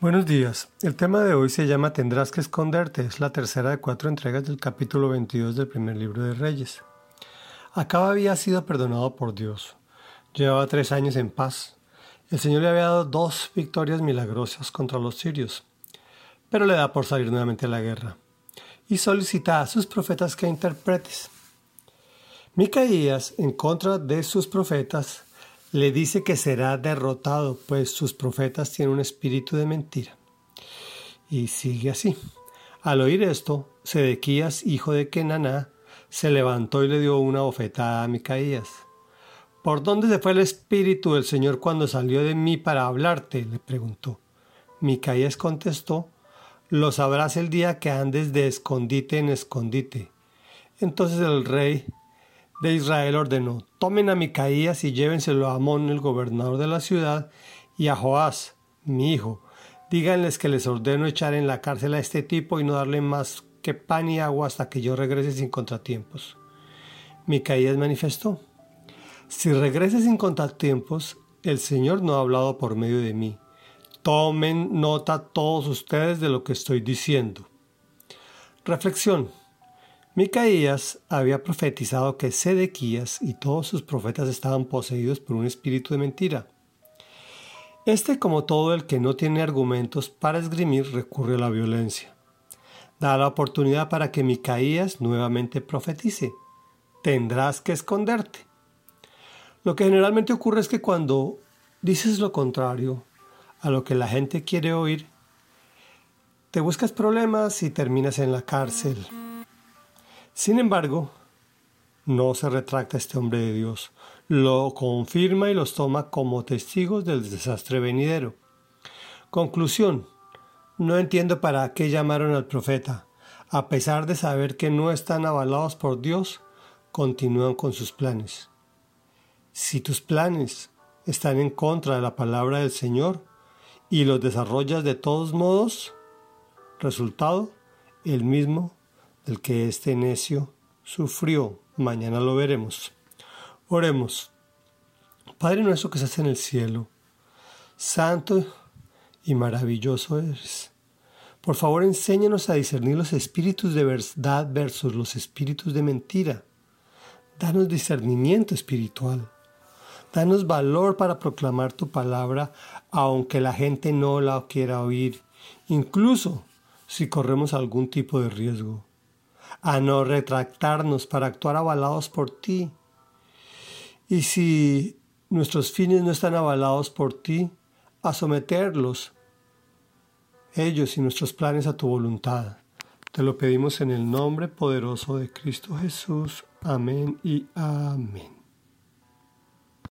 Buenos días. El tema de hoy se llama Tendrás que esconderte. Es la tercera de cuatro entregas del capítulo 22 del primer libro de Reyes. Acaba había sido perdonado por Dios. Llevaba tres años en paz. El Señor le había dado dos victorias milagrosas contra los sirios, pero le da por salir nuevamente a la guerra y solicita a sus profetas que interpretes. Micaías, en contra de sus profetas, le dice que será derrotado, pues sus profetas tienen un espíritu de mentira. Y sigue así. Al oír esto, Sedequías, hijo de Kenaná, se levantó y le dio una bofetada a Micaías. ¿Por dónde se fue el espíritu del Señor cuando salió de mí para hablarte? le preguntó. Micaías contestó, lo sabrás el día que andes de escondite en escondite. Entonces el rey de Israel ordenó, tomen a Micaías y llévenselo a Amón, el gobernador de la ciudad, y a Joás, mi hijo. Díganles que les ordeno echar en la cárcel a este tipo y no darle más que pan y agua hasta que yo regrese sin contratiempos. Micaías manifestó, si regrese sin contratiempos, el Señor no ha hablado por medio de mí. Tomen nota todos ustedes de lo que estoy diciendo. Reflexión. Micaías había profetizado que Sedequías y todos sus profetas estaban poseídos por un espíritu de mentira. Este, como todo el que no tiene argumentos para esgrimir, recurre a la violencia. Da la oportunidad para que Micaías nuevamente profetice. Tendrás que esconderte. Lo que generalmente ocurre es que cuando dices lo contrario a lo que la gente quiere oír, te buscas problemas y terminas en la cárcel sin embargo, no se retracta este hombre de Dios, lo confirma y los toma como testigos del desastre venidero. Conclusión. No entiendo para qué llamaron al profeta. A pesar de saber que no están avalados por Dios, continúan con sus planes. Si tus planes están en contra de la palabra del Señor y los desarrollas de todos modos, resultado, el mismo el que este necio sufrió. Mañana lo veremos. Oremos. Padre nuestro que estás en el cielo, santo y maravilloso eres. Por favor, enséñanos a discernir los espíritus de verdad versus los espíritus de mentira. Danos discernimiento espiritual. Danos valor para proclamar tu palabra, aunque la gente no la quiera oír, incluso si corremos algún tipo de riesgo a no retractarnos para actuar avalados por ti. Y si nuestros fines no están avalados por ti, a someterlos, ellos y nuestros planes a tu voluntad. Te lo pedimos en el nombre poderoso de Cristo Jesús. Amén y amén.